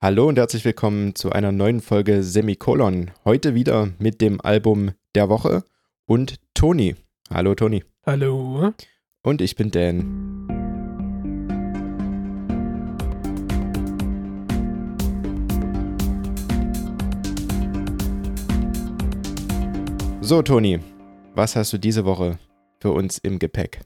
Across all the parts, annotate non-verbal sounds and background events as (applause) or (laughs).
Hallo und herzlich willkommen zu einer neuen Folge Semikolon. Heute wieder mit dem Album der Woche und Toni. Hallo Toni. Hallo. Und ich bin Dan. So Toni, was hast du diese Woche für uns im Gepäck?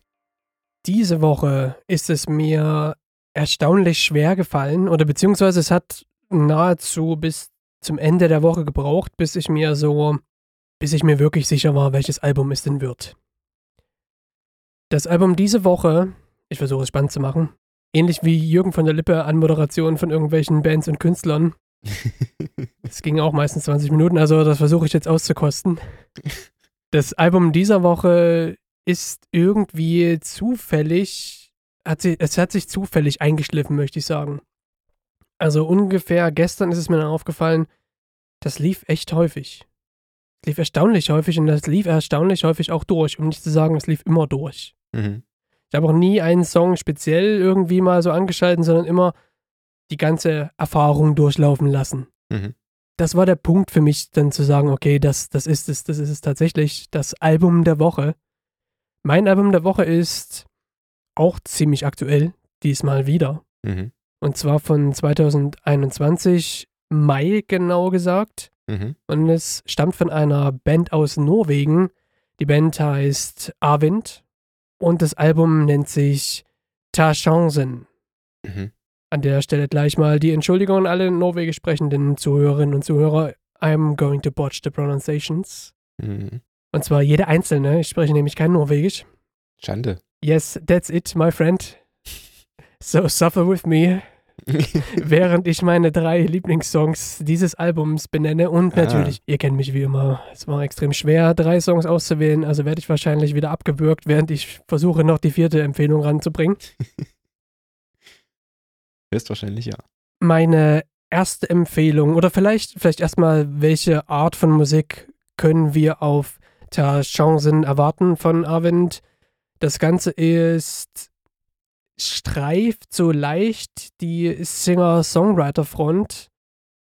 Diese Woche ist es mir erstaunlich schwer gefallen oder beziehungsweise es hat nahezu bis zum Ende der Woche gebraucht, bis ich mir so, bis ich mir wirklich sicher war, welches Album es denn wird. Das Album diese Woche, ich versuche es spannend zu machen, ähnlich wie Jürgen von der Lippe an Moderation von irgendwelchen Bands und Künstlern. (laughs) Es ging auch meistens 20 Minuten, also das versuche ich jetzt auszukosten. Das Album dieser Woche ist irgendwie zufällig hat sie, es hat sich zufällig eingeschliffen, möchte ich sagen. Also ungefähr gestern ist es mir dann aufgefallen, das lief echt häufig. Es lief erstaunlich häufig und das lief erstaunlich häufig auch durch, um nicht zu sagen, es lief immer durch. Mhm. Ich habe auch nie einen Song speziell irgendwie mal so angeschalten, sondern immer die ganze Erfahrung durchlaufen lassen. Mhm. Das war der Punkt für mich, dann zu sagen, okay, das, das ist es, das ist es tatsächlich, das Album der Woche. Mein Album der Woche ist auch ziemlich aktuell, diesmal wieder. Mhm. Und zwar von 2021, Mai genau gesagt. Mhm. Und es stammt von einer Band aus Norwegen. Die Band heißt Arvind und das Album nennt sich Ta Chancen. Mhm. An der Stelle gleich mal die Entschuldigung an alle norwegisch sprechenden Zuhörerinnen und Zuhörer. I'm going to botch the pronunciations. Mhm. Und zwar jede einzelne. Ich spreche nämlich kein Norwegisch. Schande. Yes, that's it, my friend. So suffer with me. (laughs) während ich meine drei Lieblingssongs dieses Albums benenne. Und ah. natürlich, ihr kennt mich wie immer, es war extrem schwer, drei Songs auszuwählen, also werde ich wahrscheinlich wieder abgewürgt, während ich versuche, noch die vierte Empfehlung ranzubringen. (laughs) Höchstwahrscheinlich ja. Meine erste Empfehlung, oder vielleicht, vielleicht erstmal, welche Art von Musik können wir auf der Chancen erwarten von Arvind? Das Ganze ist streift so leicht die Singer-Songwriter-Front.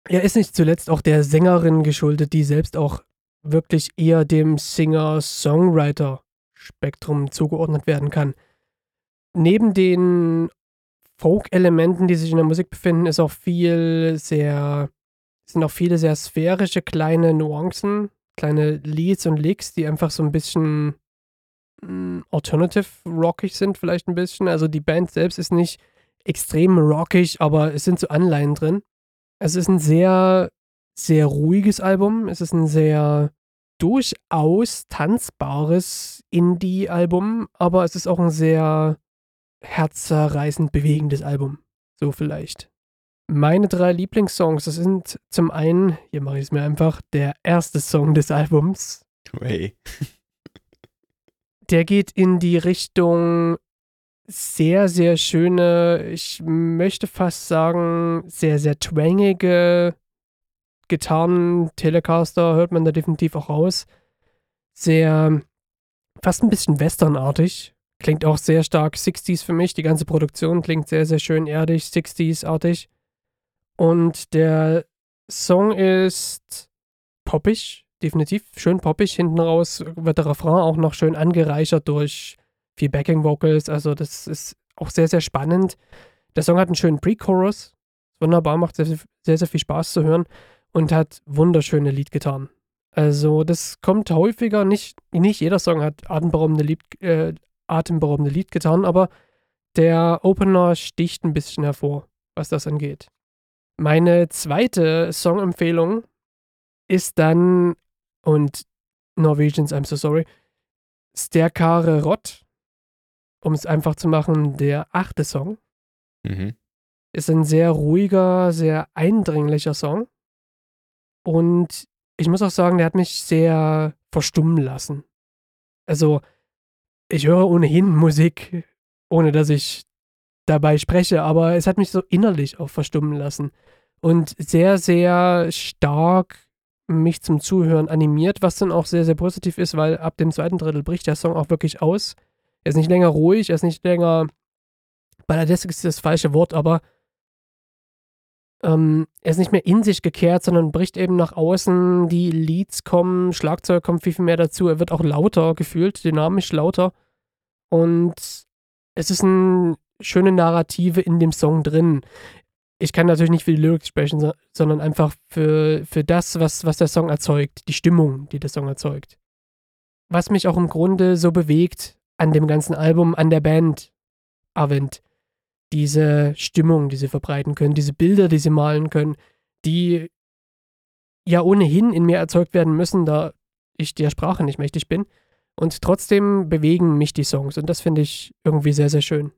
Er ist nicht zuletzt auch der Sängerin geschuldet, die selbst auch wirklich eher dem Singer-Songwriter-Spektrum zugeordnet werden kann. Neben den Folk-Elementen, die sich in der Musik befinden, ist auch viel sehr, sind auch viele sehr sphärische kleine Nuancen, kleine Leads und Licks, die einfach so ein bisschen alternative rockig sind, vielleicht ein bisschen. Also die Band selbst ist nicht extrem rockig, aber es sind so Anleihen drin. Es ist ein sehr, sehr ruhiges Album. Es ist ein sehr durchaus tanzbares Indie-Album, aber es ist auch ein sehr herzerreißend bewegendes Album. So vielleicht. Meine drei Lieblingssongs, das sind zum einen, hier mache ich es mir einfach, der erste Song des Albums. Hey. Der geht in die Richtung sehr, sehr schöne, ich möchte fast sagen, sehr, sehr twangige Gitarren, Telecaster hört man da definitiv auch raus. Sehr, fast ein bisschen westernartig. Klingt auch sehr stark 60s für mich. Die ganze Produktion klingt sehr, sehr schön erdig, 60s-artig. Und der Song ist poppig, definitiv schön poppig. Hinten raus wird der Refrain auch noch schön angereichert durch viel Backing Vocals. Also, das ist auch sehr, sehr spannend. Der Song hat einen schönen Pre-Chorus. Wunderbar, macht sehr, sehr, sehr viel Spaß zu hören und hat wunderschöne Liedgitarren. Also, das kommt häufiger. Nicht, nicht jeder Song hat atemberaubende, Lied, äh, atemberaubende Liedgitarren, aber der Opener sticht ein bisschen hervor, was das angeht. Meine zweite Songempfehlung ist dann und Norwegians, I'm so sorry. Sterkare Rott, um es einfach zu machen, der achte Song. Mhm. Ist ein sehr ruhiger, sehr eindringlicher Song. Und ich muss auch sagen, der hat mich sehr verstummen lassen. Also, ich höre ohnehin Musik, ohne dass ich dabei spreche, aber es hat mich so innerlich auch verstummen lassen. Und sehr, sehr stark mich zum Zuhören animiert, was dann auch sehr, sehr positiv ist, weil ab dem zweiten Drittel bricht der Song auch wirklich aus. Er ist nicht länger ruhig, er ist nicht länger balladesk ist das falsche Wort, aber Ähm, er ist nicht mehr in sich gekehrt, sondern bricht eben nach außen. Die Leads kommen, Schlagzeug kommt viel, viel mehr dazu. Er wird auch lauter gefühlt, dynamisch lauter. Und es ist eine schöne Narrative in dem Song drin. Ich kann natürlich nicht für die Lyrics sprechen, so, sondern einfach für, für das, was, was der Song erzeugt, die Stimmung, die der Song erzeugt. Was mich auch im Grunde so bewegt an dem ganzen Album, an der Band Avent, diese Stimmung, die sie verbreiten können, diese Bilder, die sie malen können, die ja ohnehin in mir erzeugt werden müssen, da ich der Sprache nicht mächtig bin. Und trotzdem bewegen mich die Songs und das finde ich irgendwie sehr, sehr schön.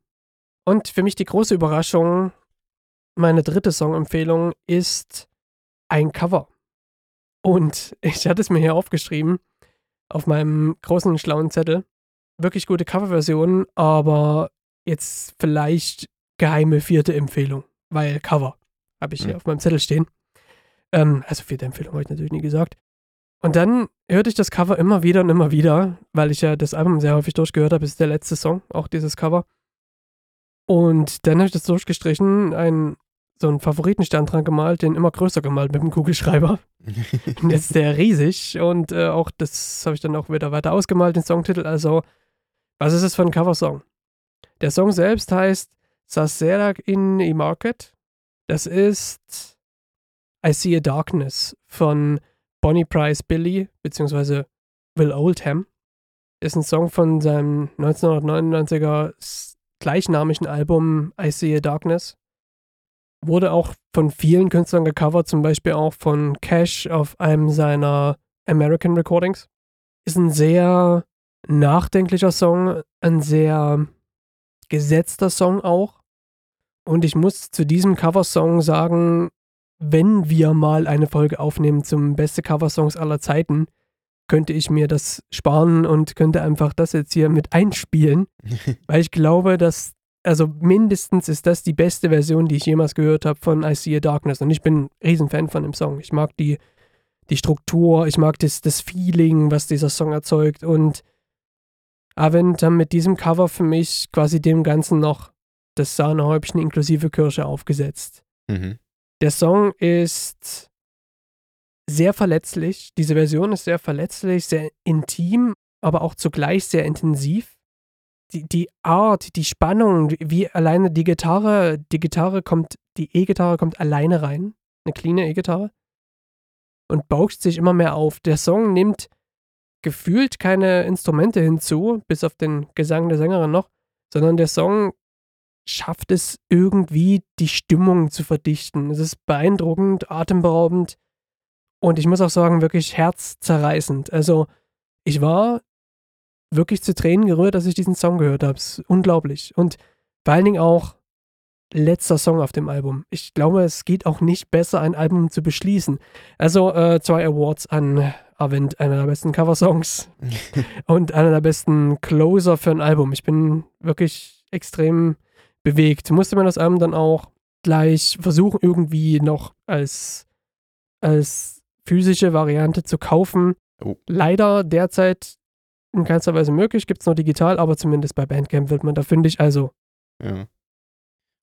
Und für mich die große Überraschung, meine dritte Songempfehlung ist ein Cover. Und (laughs) ich hatte es mir hier aufgeschrieben auf meinem großen schlauen Zettel. Wirklich gute Coverversion, aber jetzt vielleicht geheime vierte Empfehlung, weil Cover habe ich hier mhm. auf meinem Zettel stehen. Ähm, also vierte Empfehlung habe ich natürlich nie gesagt. Und dann hörte ich das Cover immer wieder und immer wieder, weil ich ja das Album sehr häufig durchgehört habe. Das ist der letzte Song, auch dieses Cover. Und dann habe ich das durchgestrichen, einen, so einen Favoritenstern dran gemalt, den immer größer gemalt mit dem Kugelschreiber. (laughs) und jetzt ist der riesig und äh, auch das habe ich dann auch wieder weiter ausgemalt, den Songtitel. Also, was ist das für ein Coversong? Der Song selbst heißt Saserak in a Market. Das ist I See a Darkness von Bonnie Price Billy beziehungsweise Will Oldham. Ist ein Song von seinem 1999er gleichnamigen Album I See a Darkness. Wurde auch von vielen Künstlern gecovert, zum Beispiel auch von Cash auf einem seiner American Recordings. Ist ein sehr nachdenklicher Song, ein sehr gesetzter Song auch. Und ich muss zu diesem Coversong sagen, wenn wir mal eine Folge aufnehmen zum beste Coversongs aller Zeiten, könnte ich mir das sparen und könnte einfach das jetzt hier mit einspielen, (laughs) weil ich glaube, dass also mindestens ist das die beste Version, die ich jemals gehört habe von I See a Darkness und ich bin ein Riesenfan von dem Song. Ich mag die die Struktur, ich mag das, das Feeling, was dieser Song erzeugt und Avent haben mit diesem Cover für mich quasi dem Ganzen noch das Sahnehäubchen inklusive Kirsche aufgesetzt. Mhm. Der Song ist sehr verletzlich. Diese Version ist sehr verletzlich, sehr intim, aber auch zugleich sehr intensiv. Die, die Art, die Spannung, wie alleine die Gitarre, die Gitarre kommt, die E-Gitarre kommt alleine rein, eine clean E-Gitarre, und bauscht sich immer mehr auf. Der Song nimmt gefühlt keine Instrumente hinzu, bis auf den Gesang der Sängerin noch, sondern der Song schafft es irgendwie, die Stimmung zu verdichten. Es ist beeindruckend, atemberaubend und ich muss auch sagen, wirklich herzzerreißend. Also, ich war wirklich zu Tränen gerührt, dass ich diesen Song gehört habe. Ist unglaublich. Und vor allen Dingen auch letzter Song auf dem Album. Ich glaube, es geht auch nicht besser, ein Album zu beschließen. Also äh, zwei Awards an Avent, einer der besten Coversongs (laughs) und einer der besten Closer für ein Album. Ich bin wirklich extrem bewegt. Musste man das Album dann auch gleich versuchen, irgendwie noch als, als physische Variante zu kaufen. Oh. Leider derzeit in keinster Weise möglich, gibt es nur digital, aber zumindest bei Bandcamp wird man da fündig, also. Ja.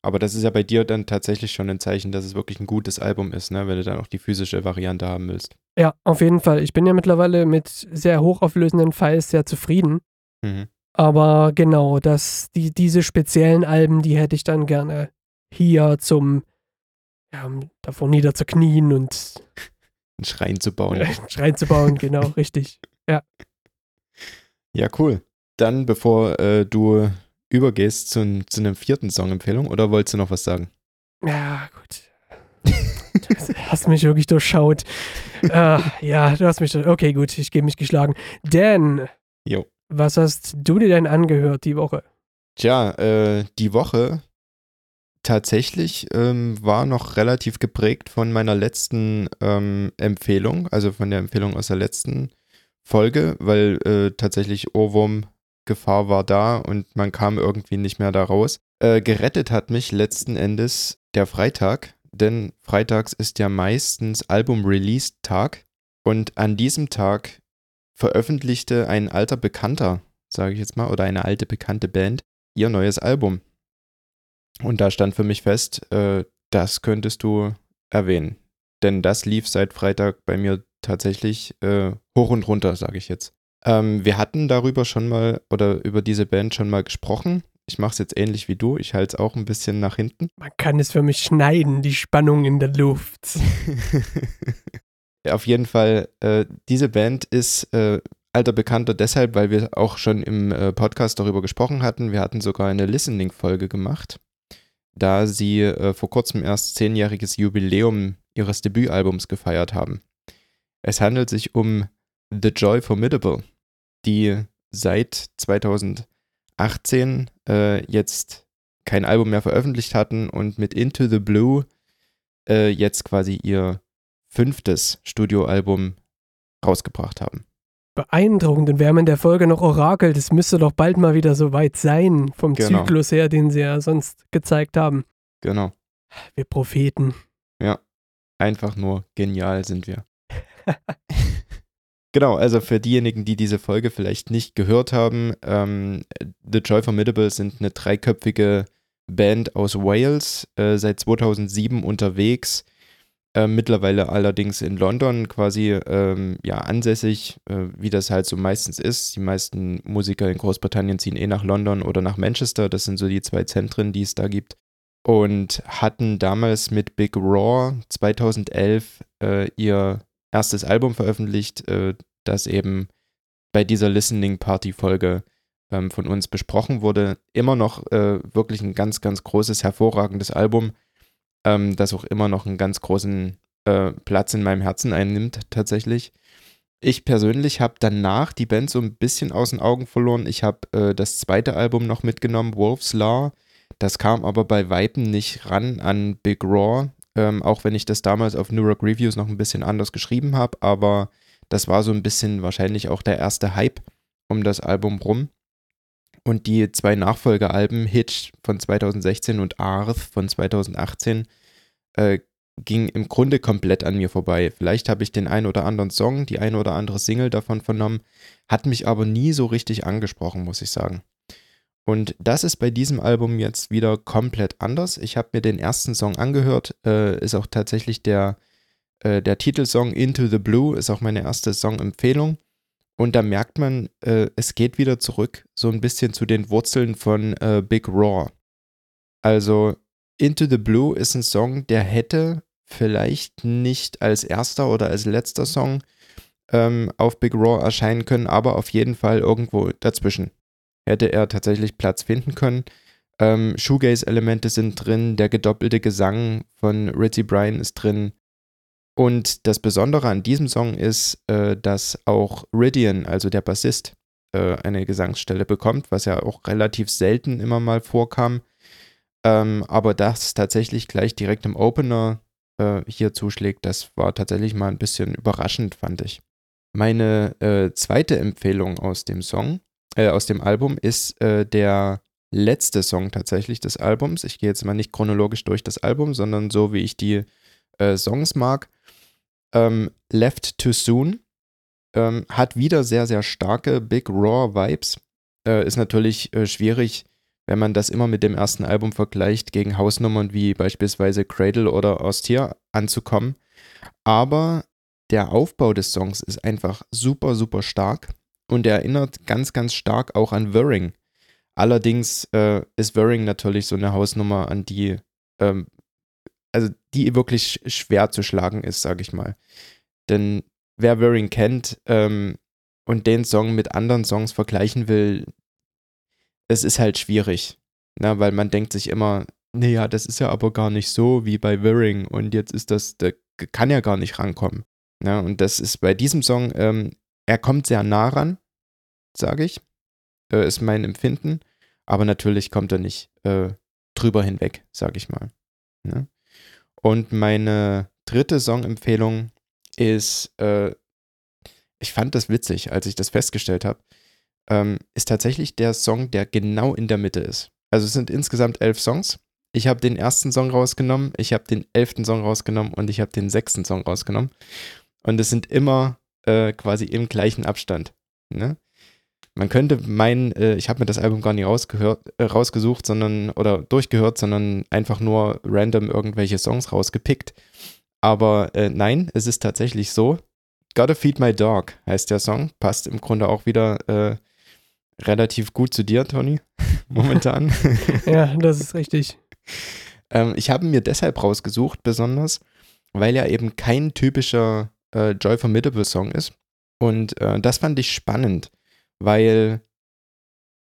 Aber das ist ja bei dir dann tatsächlich schon ein Zeichen, dass es wirklich ein gutes Album ist, ne? wenn du dann auch die physische Variante haben willst. Ja, auf jeden Fall. Ich bin ja mittlerweile mit sehr hochauflösenden Files sehr zufrieden. Mhm. Aber genau, das, die, diese speziellen Alben, die hätte ich dann gerne hier zum, ja, davor niederzuknien und (laughs) einen Schrein zu bauen. (laughs) Einen Schrein zu bauen, genau, (laughs) richtig. Ja. Ja, cool. Dann, bevor äh, du übergehst zu, zu einem vierten Song-Empfehlung, oder wolltest du noch was sagen? Ja, gut. Du hast mich wirklich durchschaut. uh, ja, du hast mich. Okay, gut, ich gebe mich geschlagen. Denn jo. Was hast du dir denn angehört die Woche? Tja, äh, die Woche tatsächlich ähm, war noch relativ geprägt von meiner letzten ähm, Empfehlung, also von der Empfehlung aus der letzten Folge, weil äh, tatsächlich Ohrwurm-Gefahr war da und man kam irgendwie nicht mehr da raus. Äh, gerettet hat mich letzten Endes der Freitag, denn freitags ist ja meistens Album-Release-Tag und an diesem Tag veröffentlichte ein alter Bekannter, sage ich jetzt mal, oder eine alte bekannte Band, ihr neues Album. Und da stand für mich fest, äh, das könntest du erwähnen. Denn das lief seit Freitag bei mir tatsächlich äh, hoch und runter, sage ich jetzt. Ähm, wir hatten darüber schon mal oder über diese Band schon mal gesprochen. Ich mache es jetzt ähnlich wie du. Ich halte es auch ein bisschen nach hinten. Man kann es für mich schneiden, die Spannung in der Luft. (laughs) auf jeden Fall, äh, diese Band ist äh, alter Bekannter deshalb, weil wir auch schon im äh, Podcast darüber gesprochen hatten. Wir hatten sogar eine Listening-Folge gemacht, da sie äh, vor kurzem erst zehnjähriges Jubiläum ihres Debütalbums gefeiert haben. Es handelt sich um The Joy Formidable, die seit 2018 äh, jetzt kein Album mehr veröffentlicht hatten und mit Into the Blue äh, jetzt quasi ihr fünftes Studioalbum rausgebracht haben. Beeindruckend. Und wir haben in der Folge noch Orakel. Das müsste doch bald mal wieder so weit sein, vom Genau. Zyklus her, den sie ja sonst gezeigt haben. Genau. Wir Propheten. Ja. Einfach nur genial sind wir. (laughs) Genau, also für diejenigen, die diese Folge vielleicht nicht gehört haben, ähm, The Joy Formidable sind eine dreiköpfige Band aus Wales, äh, seit 2007 unterwegs, äh, mittlerweile allerdings in London quasi ähm, ja, ansässig, äh, wie das halt so meistens ist. Die meisten Musiker in Großbritannien ziehen eh nach London oder nach Manchester, das sind so die zwei Zentren, die es da gibt. Und hatten damals mit Big Raw 2011 äh, ihr erstes Album veröffentlicht, äh, das eben bei dieser Listening Party Folge ähm, von uns besprochen wurde. Immer noch äh, wirklich ein ganz, ganz großes, hervorragendes Album, ähm, das auch immer noch einen ganz großen äh, Platz in meinem Herzen einnimmt, tatsächlich. Ich persönlich habe danach die Band so ein bisschen aus den Augen verloren. Ich habe äh, das zweite Album noch mitgenommen, Wolf's Law. Das kam aber bei Weitem nicht ran an Big Raw, ähm, auch wenn ich das damals auf New Rock Reviews noch ein bisschen anders geschrieben habe, aber das war so ein bisschen wahrscheinlich auch der erste Hype um das Album rum. Und die zwei Nachfolgealben, Hitch von 2016 und Arth von 2018, äh, ging im Grunde komplett an mir vorbei. Vielleicht habe ich den einen oder anderen Song, die eine oder andere Single davon vernommen, hat mich aber nie so richtig angesprochen, muss ich sagen. Und das ist bei diesem Album jetzt wieder komplett anders. Ich habe mir den ersten Song angehört, äh, ist auch tatsächlich der, äh, der Titelsong Into the Blue, ist auch meine erste Song-Empfehlung. Und da merkt man, äh, es geht wieder zurück, so ein bisschen zu den Wurzeln von äh, Big Raw. Also Into the Blue ist ein Song, der hätte vielleicht nicht als erster oder als letzter Song ähm, auf Big Raw erscheinen können, aber auf jeden Fall irgendwo dazwischen hätte er tatsächlich Platz finden können. Ähm, Shoegaze-Elemente sind drin, der gedoppelte Gesang von Ritzy Bryan ist drin. Und das Besondere an diesem Song ist, äh, dass auch Ridian, also der Bassist, äh, eine Gesangsstelle bekommt, was ja auch relativ selten immer mal vorkam. Ähm, aber das tatsächlich gleich direkt im Opener äh, hier zuschlägt, das war tatsächlich mal ein bisschen überraschend, fand ich. Meine äh, zweite Empfehlung aus dem Song, äh, aus dem Album, ist äh, der letzte Song tatsächlich des Albums. Ich gehe jetzt mal nicht chronologisch durch das Album, sondern so, wie ich die äh, Songs mag. Ähm, Left Too Soon ähm, hat wieder sehr, sehr starke Big Raw Vibes. Äh, ist natürlich äh, schwierig, wenn man das immer mit dem ersten Album vergleicht, gegen Hausnummern wie beispielsweise Cradle oder Austere anzukommen. Aber der Aufbau des Songs ist einfach super, super stark und er erinnert ganz, ganz stark auch an Whirring. Allerdings äh, ist Whirring natürlich so eine Hausnummer, an die, ähm, also die wirklich schwer zu schlagen ist, sage ich mal. Denn wer Whirring kennt ähm, und den Song mit anderen Songs vergleichen will, es ist halt schwierig. Na, weil man denkt sich immer, naja, das ist ja aber gar nicht so wie bei Whirring und jetzt ist das, der kann ja gar nicht rankommen. Na, und das ist bei diesem Song, ähm, er kommt sehr nah ran, sage ich, äh, ist mein Empfinden, aber natürlich kommt er nicht äh, drüber hinweg, sage ich mal. Ne? Und meine dritte Songempfehlung ist, äh, ich fand das witzig, als ich das festgestellt habe, ähm, ist tatsächlich der Song, der genau in der Mitte ist. Also es sind insgesamt elf Songs. Ich habe den ersten Song rausgenommen, ich habe den elften Song rausgenommen und ich habe den sechsten Song rausgenommen. Und es sind immer äh, quasi im gleichen Abstand. Ne? Man könnte meinen, äh, ich habe mir das Album gar nicht rausgehört, äh, rausgesucht, sondern oder durchgehört, sondern einfach nur random irgendwelche Songs rausgepickt. Aber äh, nein, es ist tatsächlich so. Gotta Feed My Dog heißt der Song. Passt im Grunde auch wieder äh, relativ gut zu dir, Tony, (laughs) momentan. (laughs) ja, das ist richtig. ähm, ich habe mir deshalb rausgesucht, besonders, weil er eben kein typischer äh, Joy Formidable Song ist. Und äh, das fand ich spannend, weil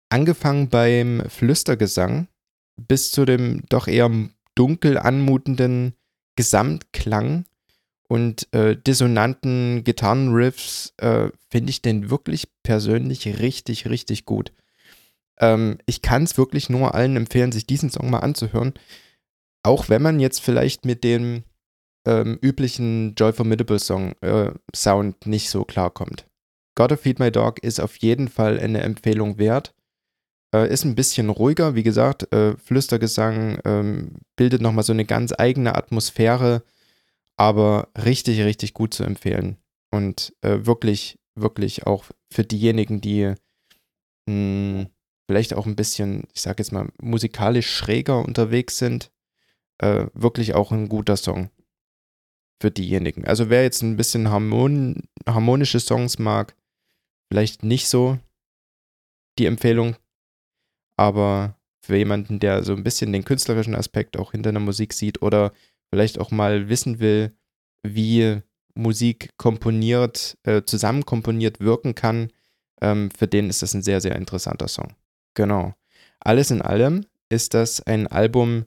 angefangen beim Flüstergesang bis zu dem doch eher dunkel anmutenden Gesamtklang und äh, dissonanten Gitarrenriffs äh, finde ich den wirklich persönlich richtig, richtig gut. Ähm, ich kann es wirklich nur allen empfehlen, sich diesen Song mal anzuhören. Auch wenn man jetzt vielleicht mit dem ähm, üblichen Joy Formidable Song äh, Sound nicht so klarkommt. Gotta Feed My Dog ist auf jeden Fall eine Empfehlung wert. Äh, ist ein bisschen ruhiger, wie gesagt, äh, Flüstergesang ähm, bildet nochmal so eine ganz eigene Atmosphäre, aber richtig, richtig gut zu empfehlen. Und äh, wirklich, wirklich auch für diejenigen, die mh, hm, vielleicht auch ein bisschen, ich sag jetzt mal, musikalisch schräger unterwegs sind, äh, wirklich auch ein guter Song für diejenigen. Also wer jetzt ein bisschen harmon harmonische Songs mag, vielleicht nicht so die Empfehlung, aber für jemanden, der so ein bisschen den künstlerischen Aspekt auch hinter der Musik sieht oder vielleicht auch mal wissen will, wie Musik komponiert, äh, zusammen wirken kann, ähm, für den ist das ein sehr, sehr interessanter Song. Genau. Alles in allem ist das ein Album,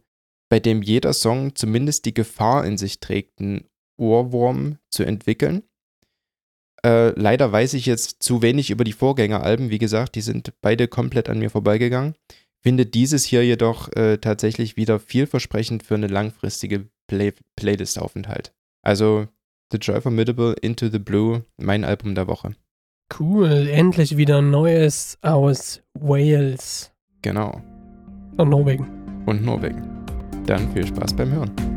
bei dem jeder Song zumindest die Gefahr in sich trägt, einen Ohrwurm zu entwickeln. Äh, leider weiß ich jetzt zu wenig über die Vorgängeralben. Wie gesagt, die sind beide komplett an mir vorbeigegangen. Finde dieses hier jedoch äh, tatsächlich wieder vielversprechend für eine langfristige Play Playlist-Aufenthalt. Also The Joy Formidable Into the Blue, mein Album der Woche. Cool, endlich wieder Neues aus Wales. Genau. Und Norwegen. Und Norwegen. Dann viel Spaß beim Hören.